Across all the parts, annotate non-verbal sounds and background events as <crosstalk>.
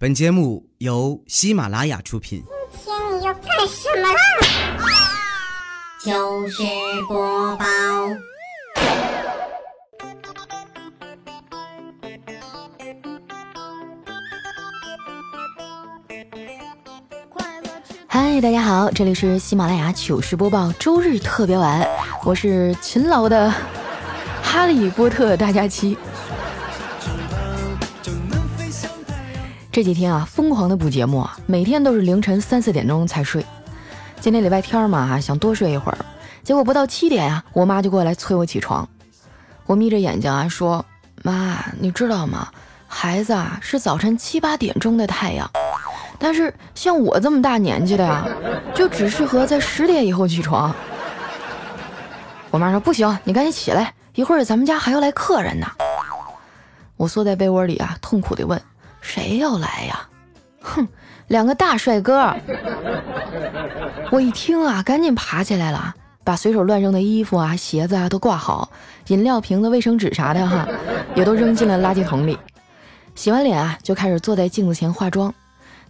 本节目由喜马拉雅出品。今天你要干什么啦？糗事播报。嗨，大家好，这里是喜马拉雅糗事播报周日特别晚，我是勤劳的哈利波特大家期。这几天啊，疯狂的补节目，每天都是凌晨三四点钟才睡。今天礼拜天嘛，想多睡一会儿，结果不到七点呀，我妈就过来催我起床。我眯着眼睛啊，说：“妈，你知道吗？孩子啊，是早晨七八点钟的太阳。”但是像我这么大年纪的呀，就只适合在十点以后起床。我妈说不行，你赶紧起来，一会儿咱们家还要来客人呢。我缩在被窝里啊，痛苦地问：谁要来呀？哼，两个大帅哥。我一听啊，赶紧爬起来了，把随手乱扔的衣服啊、鞋子啊都挂好，饮料瓶子、卫生纸啥的哈，也都扔进了垃圾桶里。洗完脸啊，就开始坐在镜子前化妆。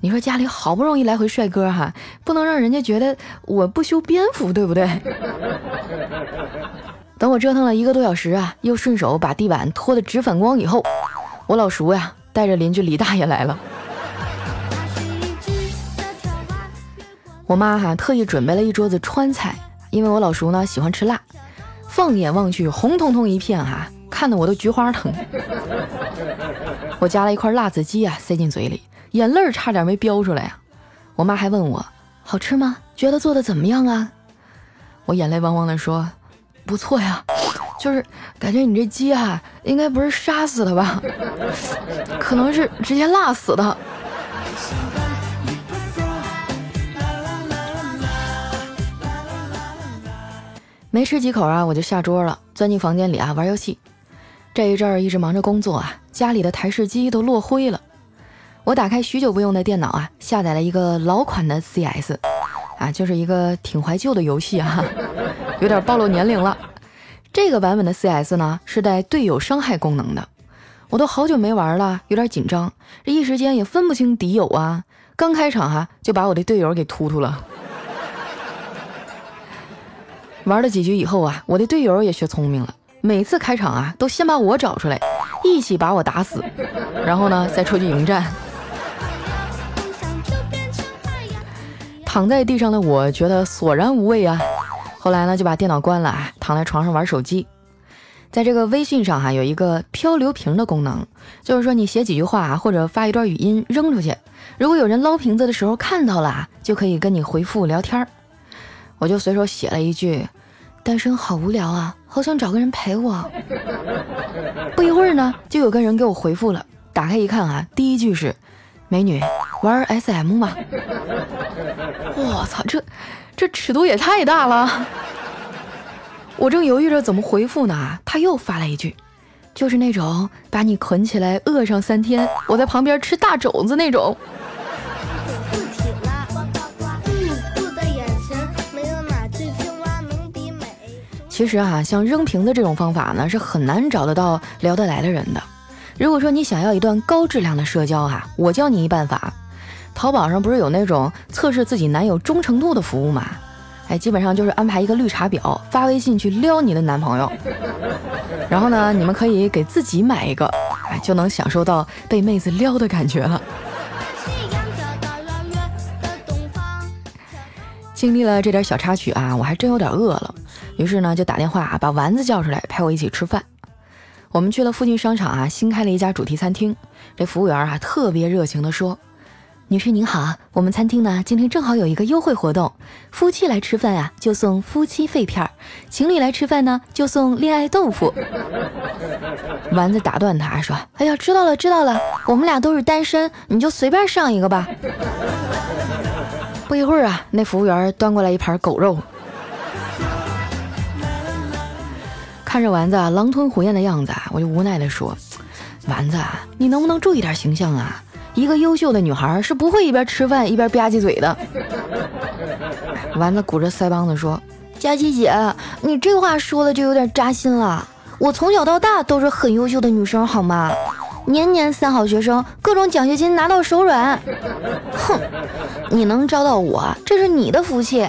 你说家里好不容易来回帅哥哈，不能让人家觉得我不修边幅，对不对？等我折腾了一个多小时啊，又顺手把地板拖得直反光以后，我老叔呀带着邻居李大爷来了。我妈哈特意准备了一桌子川菜，因为我老叔呢喜欢吃辣，放眼望去红彤彤一片哈，看得我都菊花疼。我夹了一块辣子鸡啊塞进嘴里。眼泪差点没飙出来呀！我妈还问我好吃吗？觉得做的怎么样啊？我眼泪汪汪的说不错呀，就是感觉你这鸡啊，应该不是杀死的吧？<laughs> 可能是直接辣死的。没吃几口啊，我就下桌了，钻进房间里啊玩游戏。这一阵儿一直忙着工作啊，家里的台式机都落灰了。我打开许久不用的电脑啊，下载了一个老款的 CS，啊，就是一个挺怀旧的游戏啊，<laughs> 有点暴露年龄了。这个版本的 CS 呢是带队友伤害功能的，我都好久没玩了，有点紧张，这一时间也分不清敌友啊。刚开场哈就把我的队友给突突了。<laughs> 玩了几局以后啊，我的队友也学聪明了，每次开场啊都先把我找出来，一起把我打死，然后呢再出去迎战。躺在地上的我觉得索然无味啊，后来呢就把电脑关了啊，躺在床上玩手机。在这个微信上哈有一个漂流瓶的功能，就是说你写几句话或者发一段语音扔出去，如果有人捞瓶子的时候看到了，就可以跟你回复聊天儿。我就随手写了一句：“单身好无聊啊，好想找个人陪我。”不一会儿呢，就有个人给我回复了。打开一看啊，第一句是。美女，玩 SM 吗？<laughs> 我操，这这尺度也太大了！我正犹豫着怎么回复呢，他又发了一句，就是那种把你捆起来饿上三天，我在旁边吃大肘子那种。其实啊，像扔瓶子这种方法呢，是很难找得到聊得来的人的。如果说你想要一段高质量的社交啊，我教你一办法。淘宝上不是有那种测试自己男友忠诚度的服务吗？哎，基本上就是安排一个绿茶婊发微信去撩你的男朋友，然后呢，你们可以给自己买一个，哎，就能享受到被妹子撩的感觉了。经历了这点小插曲啊，我还真有点饿了，于是呢，就打电话把丸子叫出来陪我一起吃饭。我们去了附近商场啊，新开了一家主题餐厅。这服务员啊特别热情的说：“女士您好，我们餐厅呢今天正好有一个优惠活动，夫妻来吃饭啊就送夫妻肺片，情侣来吃饭呢就送恋爱豆腐。<laughs> ”丸子打断他说：“哎呀，知道了知道了，我们俩都是单身，你就随便上一个吧。”不一会儿啊，那服务员端过来一盘狗肉。看着丸子狼吞虎咽的样子啊，我就无奈地说：“丸子，你能不能注意点形象啊？一个优秀的女孩是不会一边吃饭一边吧唧嘴的。”丸子鼓着腮帮子说：“佳琪姐，你这话说的就有点扎心了。我从小到大都是很优秀的女生，好吗？年年三好学生，各种奖学金拿到手软。哼，你能招到我，这是你的福气。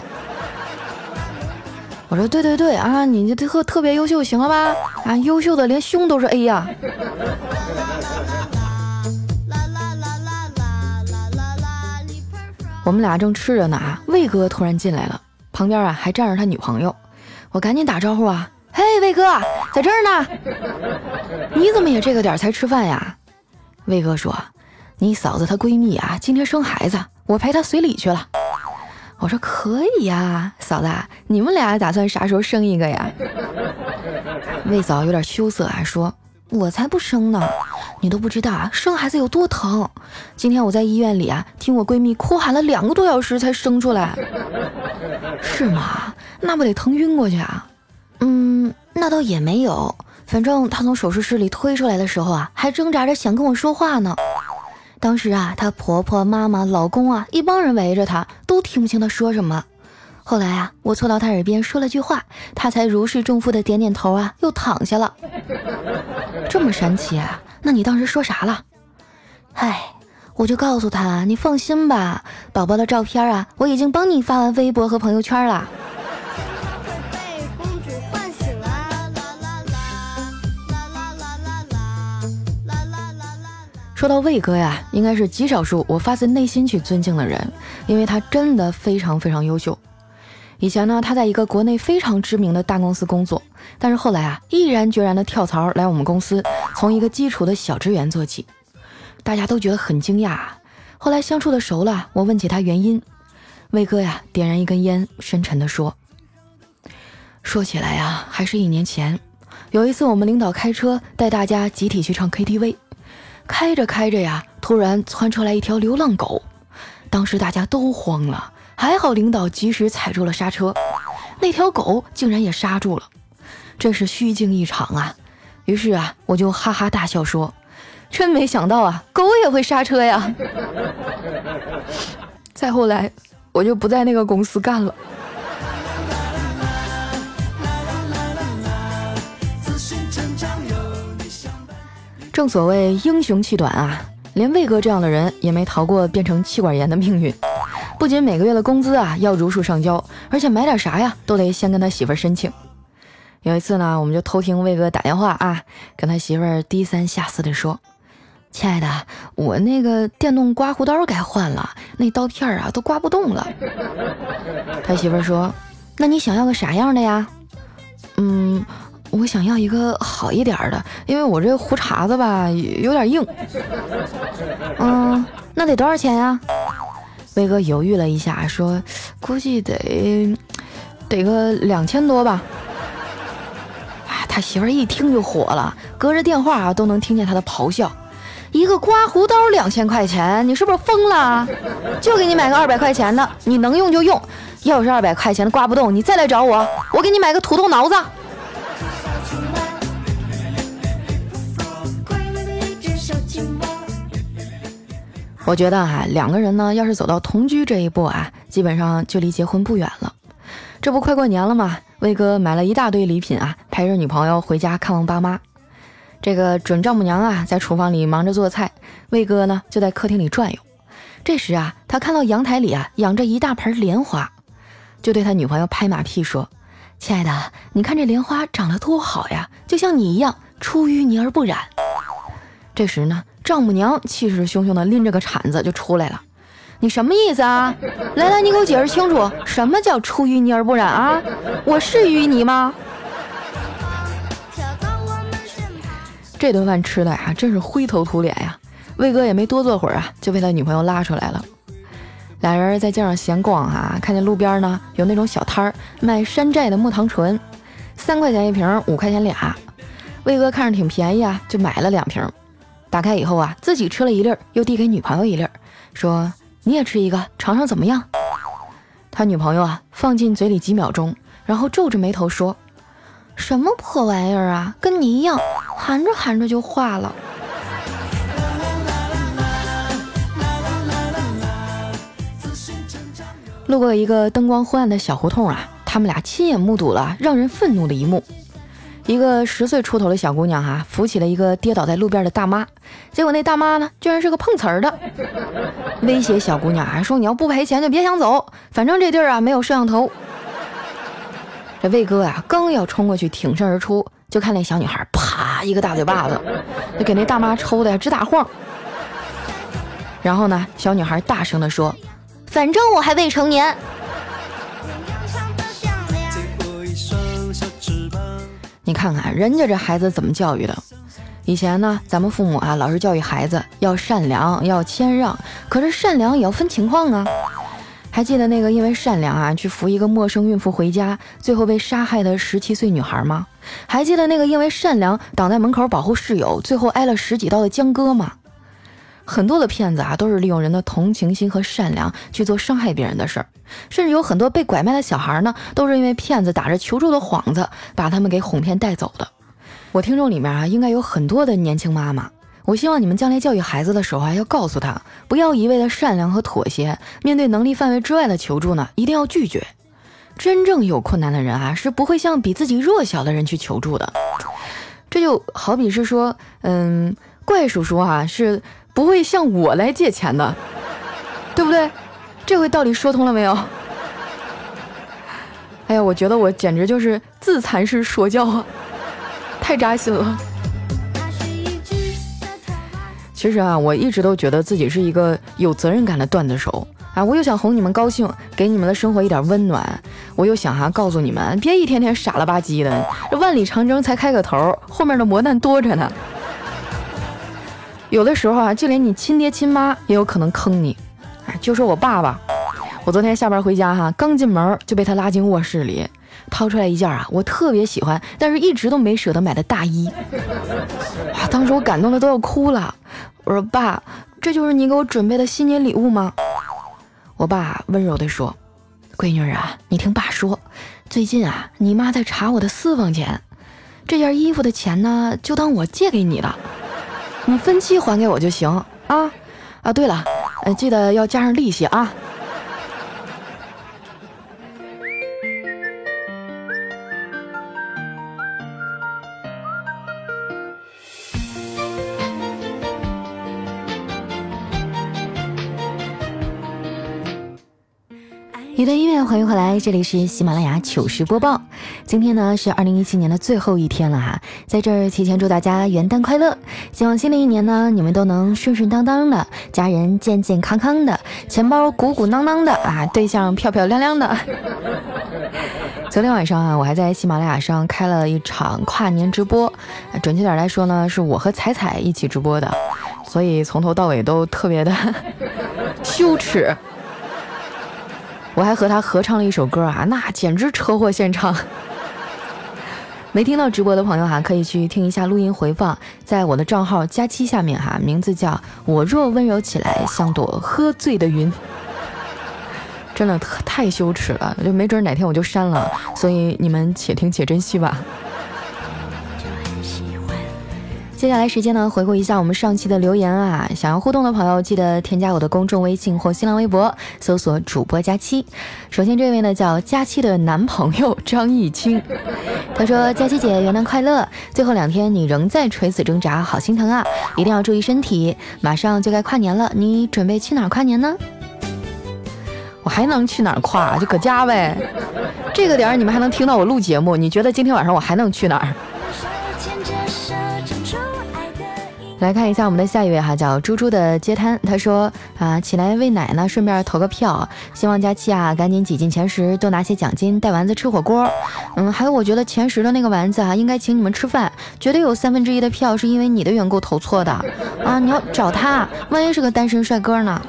我说对对对啊，你这特特别优秀，行了吧？啊，优秀的连胸都是 A 呀。我们俩正吃着呢啊，魏哥突然进来了，旁边啊还站着他女朋友。我赶紧打招呼啊，嘿，魏哥，在这儿呢。你怎么也这个点才吃饭呀？魏哥说，你嫂子她闺蜜啊，今天生孩子，我陪她随礼去了。我说可以呀，嫂子，你们俩打算啥时候生一个呀？魏嫂有点羞涩啊，说，我才不生呢。你都不知道啊，生孩子有多疼！今天我在医院里啊，听我闺蜜哭喊了两个多小时才生出来，是吗？那不得疼晕过去啊？嗯，那倒也没有，反正她从手术室里推出来的时候啊，还挣扎着想跟我说话呢。当时啊，她婆婆、妈妈、老公啊，一帮人围着她，都听不清她说什么。后来啊，我凑到他耳边说了句话，他才如释重负的点点头啊，又躺下了。这么神奇啊？那你当时说啥了？唉，我就告诉他，你放心吧，宝宝的照片啊，我已经帮你发完微博和朋友圈了。说到魏哥呀，应该是极少数我发自内心去尊敬的人，因为他真的非常非常优秀。以前呢，他在一个国内非常知名的大公司工作，但是后来啊，毅然决然的跳槽来我们公司，从一个基础的小职员做起，大家都觉得很惊讶。后来相处的熟了，我问起他原因，魏哥呀，点燃一根烟，深沉的说：“说起来呀，还是一年前，有一次我们领导开车带大家集体去唱 KTV，开着开着呀，突然窜出来一条流浪狗，当时大家都慌了。”还好领导及时踩住了刹车，那条狗竟然也刹住了，真是虚惊一场啊！于是啊，我就哈哈大笑说：“真没想到啊，狗也会刹车呀！”再后来，我就不在那个公司干了。正所谓英雄气短啊，连魏哥这样的人也没逃过变成气管炎的命运。不仅每个月的工资啊要如数上交，而且买点啥呀都得先跟他媳妇申请。有一次呢，我们就偷听魏哥打电话啊，跟他媳妇儿低三下四的说：“亲爱的，我那个电动刮胡刀该换了，那刀片啊都刮不动了。<laughs> ”他媳妇儿说：“那你想要个啥样的呀？”“嗯，我想要一个好一点的，因为我这胡茬子吧有点硬。”“嗯，那得多少钱呀？”威哥犹豫了一下，说：“估计得得个两千多吧。”啊，他媳妇儿一听就火了，隔着电话啊都能听见他的咆哮：“一个刮胡刀两千块钱，你是不是疯了？就给你买个二百块钱的，你能用就用。要是二百块钱的刮不动，你再来找我，我给你买个土豆挠子。”我觉得啊，两个人呢，要是走到同居这一步啊，基本上就离结婚不远了。这不快过年了吗？威哥买了一大堆礼品啊，陪着女朋友回家看望爸妈。这个准丈母娘啊，在厨房里忙着做菜，威哥呢就在客厅里转悠。这时啊，他看到阳台里啊养着一大盆莲花，就对他女朋友拍马屁说：“亲爱的，你看这莲花长得多好呀，就像你一样，出淤泥而不染。”这时呢。丈母娘气势汹汹的拎着个铲子就出来了，你什么意思啊？来来，你给我解释清楚，什么叫出淤泥而不染啊？我是淤泥吗？这顿饭吃的呀，真是灰头土脸呀。魏哥也没多坐会儿啊，就被他女朋友拉出来了。俩人在街上闲逛哈，看见路边呢有那种小摊儿卖山寨的木糖醇，三块钱一瓶，五块钱俩。魏哥看着挺便宜啊，就买了两瓶。打开以后啊，自己吃了一粒儿，又递给女朋友一粒儿，说：“你也吃一个，尝尝怎么样？”他女朋友啊，放进嘴里几秒钟，然后皱着眉头说：“什么破玩意儿啊，跟你一样，含着含着就化了。”路过一个灯光昏暗的小胡同啊，他们俩亲眼目睹了让人愤怒的一幕。一个十岁出头的小姑娘哈，扶起了一个跌倒在路边的大妈，结果那大妈呢，居然是个碰瓷儿的，威胁小姑娘还说你要不赔钱就别想走，反正这地儿啊没有摄像头。这魏哥呀，刚要冲过去挺身而出，就看那小女孩啪一个大嘴巴子，就给那大妈抽的直打晃。然后呢，小女孩大声的说：“反正我还未成年。”你看看人家这孩子怎么教育的？以前呢，咱们父母啊老是教育孩子要善良，要谦让。可是善良也要分情况啊。还记得那个因为善良啊去扶一个陌生孕妇回家，最后被杀害的十七岁女孩吗？还记得那个因为善良挡在门口保护室友，最后挨了十几刀的江哥吗？很多的骗子啊，都是利用人的同情心和善良去做伤害别人的事儿，甚至有很多被拐卖的小孩呢，都是因为骗子打着求助的幌子，把他们给哄骗带走的。我听众里面啊，应该有很多的年轻妈妈，我希望你们将来教育孩子的时候啊，要告诉他，不要一味的善良和妥协，面对能力范围之外的求助呢，一定要拒绝。真正有困难的人啊，是不会向比自己弱小的人去求助的。这就好比是说，嗯，怪叔叔啊，是。不会向我来借钱的，对不对？这回道理说通了没有？哎呀，我觉得我简直就是自残式说教啊，太扎心了。其实啊，我一直都觉得自己是一个有责任感的段子手啊，我又想哄你们高兴，给你们的生活一点温暖，我又想哈告诉你们，别一天天傻了吧唧的，这万里长征才开个头，后面的磨难多着呢。有的时候啊，就连你亲爹亲妈也有可能坑你。哎，就说我爸爸，我昨天下班回家哈，刚进门就被他拉进卧室里，掏出来一件啊，我特别喜欢，但是一直都没舍得买的大衣。哇，当时我感动的都要哭了。我说爸，这就是你给我准备的新年礼物吗？我爸温柔地说：“闺女啊，你听爸说，最近啊，你妈在查我的私房钱，这件衣服的钱呢，就当我借给你的。”你分期还给我就行啊啊！对了，呃，记得要加上利息啊。欢迎回来，这里是喜马拉雅糗事播报。今天呢是二零一七年的最后一天了哈，在这儿提前祝大家元旦快乐，希望新的一年呢你们都能顺顺当当的，家人健健康康的，钱包鼓鼓囊囊的啊，对象漂漂亮亮的。<laughs> 昨天晚上啊，我还在喜马拉雅上开了一场跨年直播，准确点来说呢，是我和彩彩一起直播的，所以从头到尾都特别的 <laughs> 羞耻。我还和他合唱了一首歌啊，那简直车祸现场！<laughs> 没听到直播的朋友哈，可以去听一下录音回放，在我的账号佳期下面哈，名字叫我若温柔起来，像朵喝醉的云。真的太羞耻了，就没准哪天我就删了，所以你们且听且珍惜吧。接下来时间呢，回顾一下我们上期的留言啊。想要互动的朋友，记得添加我的公众微信或新浪微博，搜索主播佳期。首先这位呢叫佳期的男朋友张艺清，<laughs> 他说：“佳期姐元旦快乐！最后两天你仍在垂死挣扎，好心疼啊！一定要注意身体，马上就该跨年了，你准备去哪儿跨年呢？我还能去哪儿跨？就搁家呗。这个点儿你们还能听到我录节目，你觉得今天晚上我还能去哪儿？”来看一下我们的下一位哈，叫猪猪的街摊。他说啊，起来喂奶呢，顺便投个票，希望佳期啊赶紧挤进前十，多拿些奖金，带丸子吃火锅。嗯，还有我觉得前十的那个丸子啊，应该请你们吃饭，绝对有三分之一的票是因为你的缘故投错的啊！你要找他，万一是个单身帅哥呢？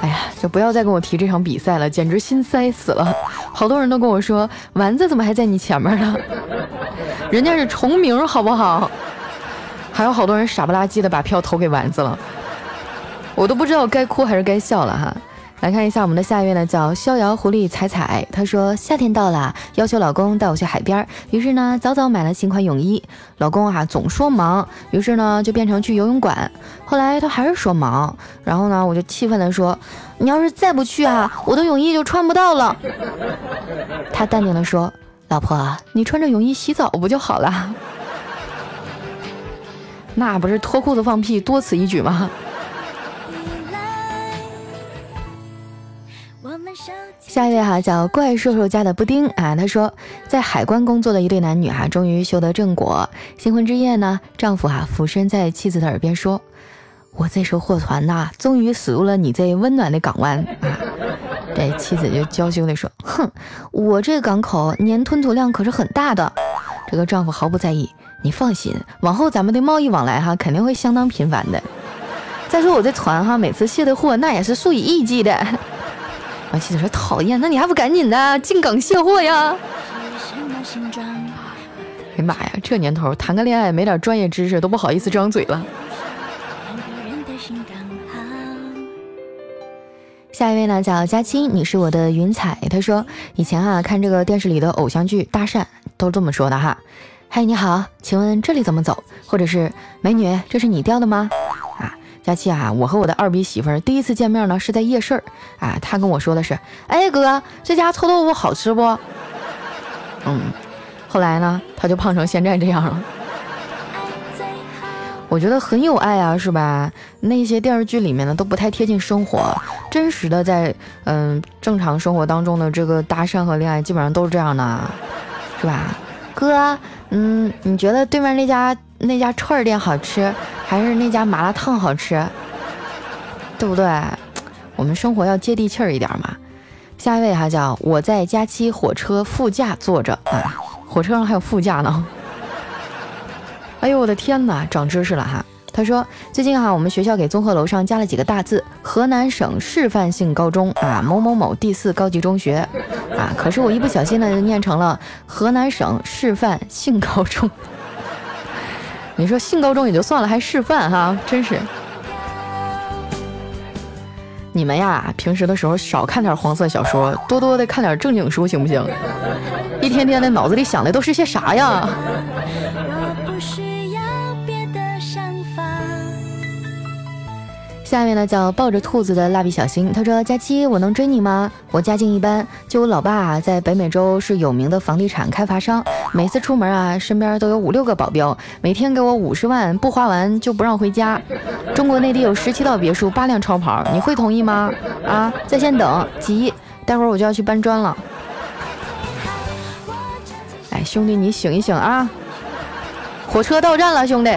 哎呀，就不要再跟我提这场比赛了，简直心塞死了。好多人都跟我说，丸子怎么还在你前面呢？人家是重名，好不好？还有好多人傻不拉几的把票投给丸子了，我都不知道该哭还是该笑了哈。来看一下我们的下一位呢，叫逍遥狐狸彩彩。她说夏天到了，要求老公带我去海边，于是呢早早买了新款泳衣。老公啊总说忙，于是呢就变成去游泳馆。后来他还是说忙，然后呢我就气愤的说，你要是再不去啊，我的泳衣就穿不到了。他淡定的说。老婆，你穿着泳衣洗澡不就好了？<laughs> 那不是脱裤子放屁，多此一举吗？下一位哈叫怪兽兽家的布丁啊，他说在海关工作的一对男女哈，终于修得正果。新婚之夜呢，丈夫哈俯身在妻子的耳边说：“我这艘货船呐，终于驶入了你这温暖的港湾啊。”这妻子就娇羞地说：“哼，我这港口年吞吐量可是很大的。”这个丈夫毫不在意：“你放心，往后咱们的贸易往来哈肯定会相当频繁的。再说我这船哈，每次卸的货那也是数以亿计的。”我妻子说：“讨厌，那你还不赶紧的进港卸货呀？”哎呀妈呀，这年头谈个恋爱没点专业知识都不好意思张嘴了。下一位呢叫佳期，你是我的云彩。他说以前啊看这个电视里的偶像剧搭讪都这么说的哈。嗨，你好，请问这里怎么走？或者是美女，这是你掉的吗？啊佳期啊，我和我的二逼媳妇儿第一次见面呢，是在夜市儿啊。他跟我说的是：“哎哥，这家臭豆腐好吃不？”嗯，后来呢，他就胖成现在这样了。我觉得很有爱啊，是吧？那些电视剧里面的都不太贴近生活，真实的在嗯正常生活当中的这个搭讪和恋爱，基本上都是这样的，是吧？哥，嗯，你觉得对面那家那家串儿店好吃？还是那家麻辣烫好吃，对不对？我们生活要接地气儿一点嘛。下一位哈叫我在佳期火车副驾坐着啊，火车上还有副驾呢。哎呦我的天哪，长知识了哈。他说最近哈我们学校给综合楼上加了几个大字：河南省示范性高中啊某某某第四高级中学啊。可是我一不小心呢就念成了河南省示范性高中。<laughs> 你说性高中也就算了，还示范哈，真是。你们呀，平时的时候少看点黄色小说，多多的看点正经书，行不行？一天天的脑子里想的都是些啥呀？下面呢叫抱着兔子的蜡笔小新，他说：“佳期，我能追你吗？我家境一般，就我老爸啊，在北美洲是有名的房地产开发商，每次出门啊，身边都有五六个保镖，每天给我五十万，不花完就不让回家。中国内地有十七套别墅，八辆超跑，你会同意吗？啊，在线等，急，待会儿我就要去搬砖了。哎，兄弟，你醒一醒啊！火车到站了，兄弟。”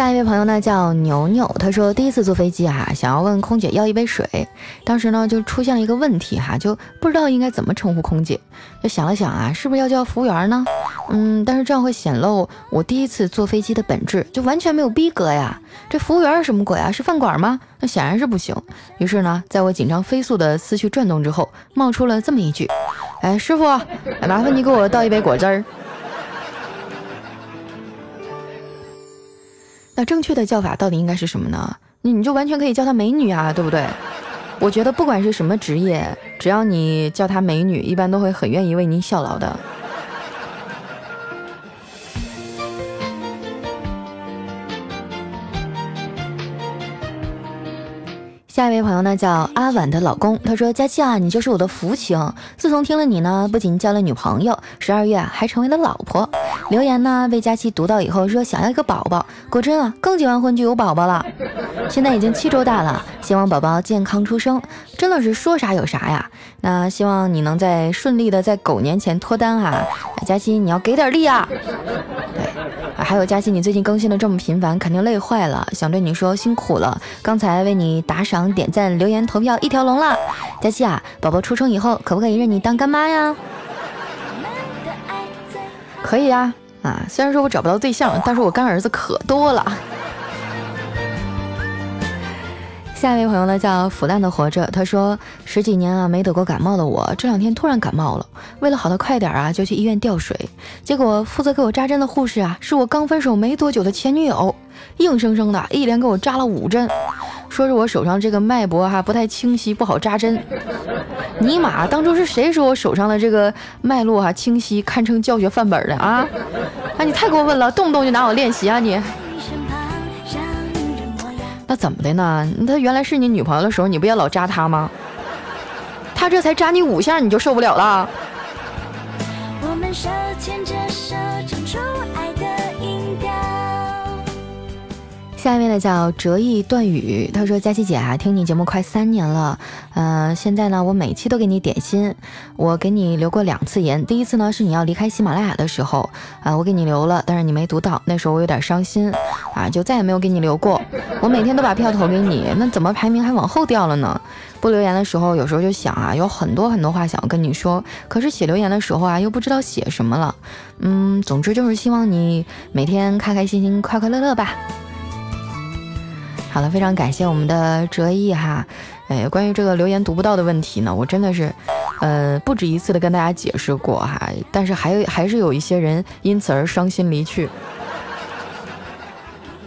下一位朋友呢叫牛牛，他说第一次坐飞机啊，想要问空姐要一杯水，当时呢就出现了一个问题哈，就不知道应该怎么称呼空姐，就想了想啊，是不是要叫服务员呢？嗯，但是这样会显露我第一次坐飞机的本质，就完全没有逼格呀。这服务员是什么鬼啊？是饭馆吗？那显然是不行。于是呢，在我紧张飞速的思绪转动之后，冒出了这么一句：哎，师傅，麻烦你给我倒一杯果汁儿。那正确的叫法到底应该是什么呢？你你就完全可以叫她美女啊，对不对？我觉得不管是什么职业，只要你叫她美女，一般都会很愿意为您效劳的。下一位朋友呢叫阿婉的老公，他说：“佳期啊，你就是我的福星。自从听了你呢，不仅交了女朋友，十二月还成为了老婆。留言呢被佳期读到以后，说想要一个宝宝。果真啊，刚结完婚就有宝宝了，现在已经七周大了，希望宝宝健康出生。真的是说啥有啥呀。那希望你能在顺利的在狗年前脱单啊，佳期你要给点力啊。对。”还有佳琪，你最近更新的这么频繁，肯定累坏了，想对你说辛苦了。刚才为你打赏、点赞、留言、投票一条龙了。佳琪啊，宝宝出生以后可不可以认你当干妈呀？可以呀，啊，虽然说我找不到对象，但是我干儿子可多了。下一位朋友呢叫腐烂的活着，他说十几年啊没得过感冒的我，这两天突然感冒了，为了好的快点啊，就去医院吊水，结果负责给我扎针的护士啊，是我刚分手没多久的前女友，硬生生的一连给我扎了五针，说是我手上这个脉搏哈不太清晰，不好扎针。尼玛，当初是谁说我手上的这个脉络哈清晰，堪称教学范本的啊？啊，你太过分了，动不动就拿我练习啊你！那怎么的呢？他原来是你女朋友的时候，你不也老扎他吗？他这才扎你五下，你就受不了了？我们手牵着下面呢叫折翼断语，他说：“佳琪姐啊，听你节目快三年了，嗯，现在呢我每期都给你点心，我给你留过两次言，第一次呢是你要离开喜马拉雅的时候，啊，我给你留了，但是你没读到，那时候我有点伤心，啊，就再也没有给你留过。我每天都把票投给你，那怎么排名还往后掉了呢？不留言的时候，有时候就想啊，有很多很多话想要跟你说，可是写留言的时候啊，又不知道写什么了，嗯，总之就是希望你每天开开心心、快快乐乐吧。”好了，非常感谢我们的哲毅哈。哎，关于这个留言读不到的问题呢，我真的是，呃，不止一次的跟大家解释过哈。但是还有还是有一些人因此而伤心离去，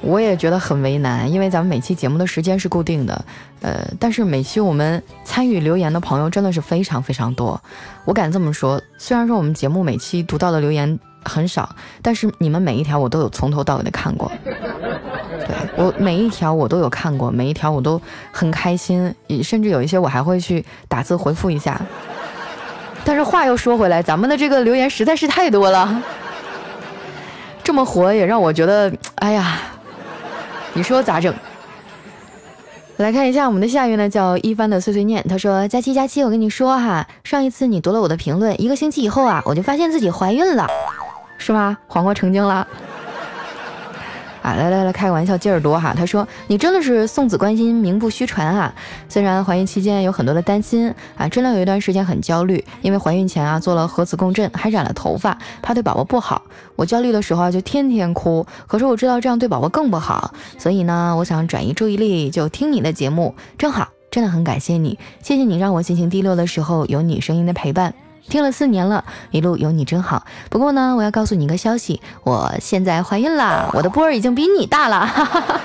我也觉得很为难，因为咱们每期节目的时间是固定的，呃，但是每期我们参与留言的朋友真的是非常非常多。我敢这么说，虽然说我们节目每期读到的留言很少，但是你们每一条我都有从头到尾的看过。<laughs> 对我每一条我都有看过，每一条我都很开心，甚至有一些我还会去打字回复一下。但是话又说回来，咱们的这个留言实在是太多了，这么火也让我觉得，哎呀，你说咋整？来看一下我们的下一位呢，叫一帆的碎碎念，他说：佳期佳期，我跟你说哈，上一次你读了我的评论，一个星期以后啊，我就发现自己怀孕了，是吗？黄瓜成精了。啊，来来来，开个玩笑，接着多哈。他说：“你真的是送子观音，名不虚传啊！虽然怀孕期间有很多的担心啊，真的有一段时间很焦虑，因为怀孕前啊做了核磁共振，还染了头发，怕对宝宝不好。我焦虑的时候啊就天天哭，可是我知道这样对宝宝更不好，所以呢，我想转移注意力，就听你的节目，正好，真的很感谢你，谢谢你让我心情低落的时候有你声音的陪伴。”听了四年了，一路有你真好。不过呢，我要告诉你一个消息，我现在怀孕了，我的波儿已经比你大了。<laughs>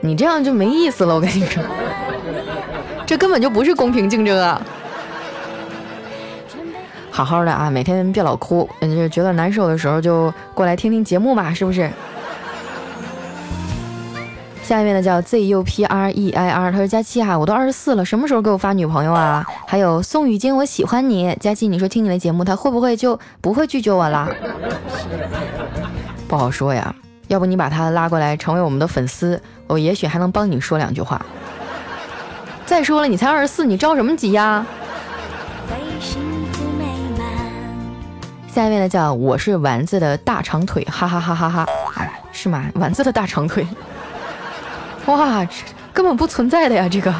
你这样就没意思了，我跟你说，这根本就不是公平竞争啊！好好的啊，每天别老哭，就觉得难受的时候就过来听听节目吧，是不是？下一位呢叫 Z U P R E I R，他说佳期哈，我都二十四了，什么时候给我发女朋友啊？<laughs> 还有宋雨晶，我喜欢你，佳期，你说听你的节目，他会不会就不会拒绝我了？<laughs> 不好说呀，要不你把他拉过来成为我们的粉丝，我也许还能帮你说两句话。再说了，你才二十四，你着什么急呀？<laughs> 下一位呢叫我是丸子的大长腿，哈哈哈哈哈，哎，是吗？丸子的大长腿。哇，根本不存在的呀！这个，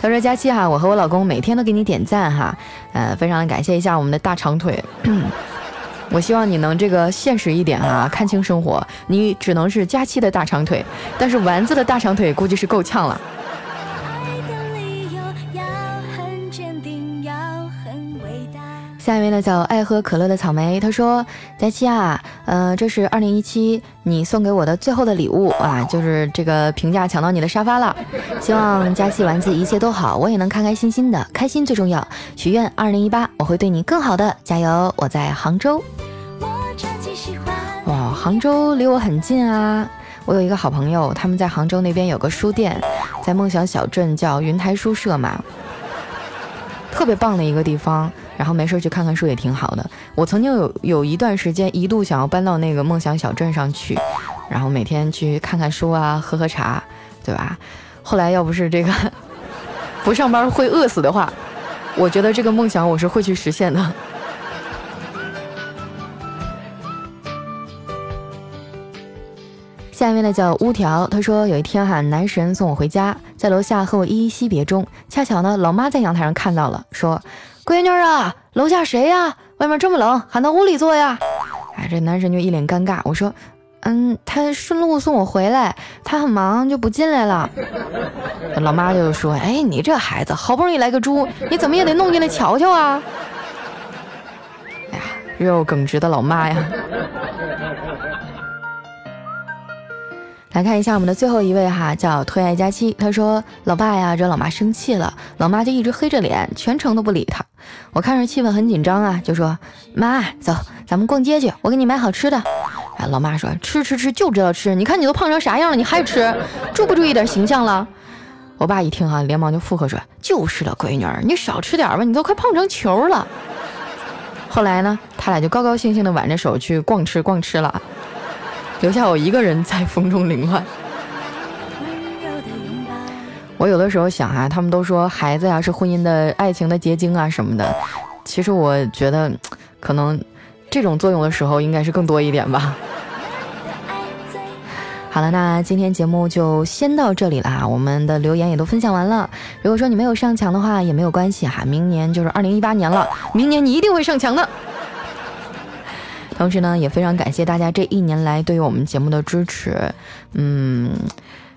他说：“佳期哈，我和我老公每天都给你点赞哈，呃，非常感谢一下我们的大长腿。<clears throat> 我希望你能这个现实一点啊，看清生活。你只能是佳期的大长腿，但是丸子的大长腿估计是够呛了。”下一位呢叫爱喝可乐的草莓，他说：“佳期啊，呃，这是二零一七你送给我的最后的礼物啊，就是这个评价抢到你的沙发了。希望佳期丸子一切都好，我也能开开心心的，开心最重要。许愿二零一八我会对你更好的，加油！我在杭州。哇，杭州离我很近啊，我有一个好朋友，他们在杭州那边有个书店，在梦想小镇叫云台书社嘛，特别棒的一个地方。”然后没事去看看书也挺好的。我曾经有有一段时间一度想要搬到那个梦想小镇上去，然后每天去看看书啊，喝喝茶，对吧？后来要不是这个 <laughs> 不上班会饿死的话，我觉得这个梦想我是会去实现的。下面呢叫乌条，他说有一天哈，男神送我回家，在楼下和我依依惜别中，恰巧呢，老妈在阳台上看到了，说。闺女啊，楼下谁呀？外面这么冷，喊到屋里坐呀。哎，这男神就一脸尴尬。我说，嗯，他顺路送我回来，他很忙就不进来了。老妈就说，哎，你这孩子好不容易来个猪，你怎么也得弄进来瞧瞧啊。哎呀，肉耿直的老妈呀。来看一下我们的最后一位哈，叫推爱佳期。他说：“老爸呀，惹老妈生气了，老妈就一直黑着脸，全程都不理他。我看着气氛很紧张啊，就说：妈，走，咱们逛街去，我给你买好吃的。哎，老妈说吃吃吃就知道吃，你看你都胖成啥样了，你还吃，注不注意点形象了？我爸一听哈，连忙就附和说：“就是了，闺女儿，你少吃点吧，你都快胖成球了。”后来呢，他俩就高高兴兴的挽着手去逛吃逛吃了，留下我一个人在风中凌乱。我有的时候想啊，他们都说孩子呀是婚姻的爱情的结晶啊什么的，其实我觉得，可能这种作用的时候应该是更多一点吧。好了，那今天节目就先到这里啦。我们的留言也都分享完了。如果说你没有上墙的话，也没有关系哈。明年就是二零一八年了，明年你一定会上墙的。同时呢，也非常感谢大家这一年来对于我们节目的支持。嗯，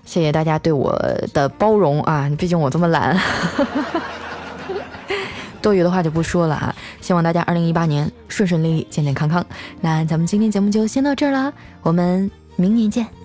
谢谢大家对我的包容啊，毕竟我这么懒。<laughs> 多余的话就不说了啊。希望大家二零一八年顺顺利利、健健康康。那咱们今天节目就先到这儿啦，我们明年见。